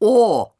哦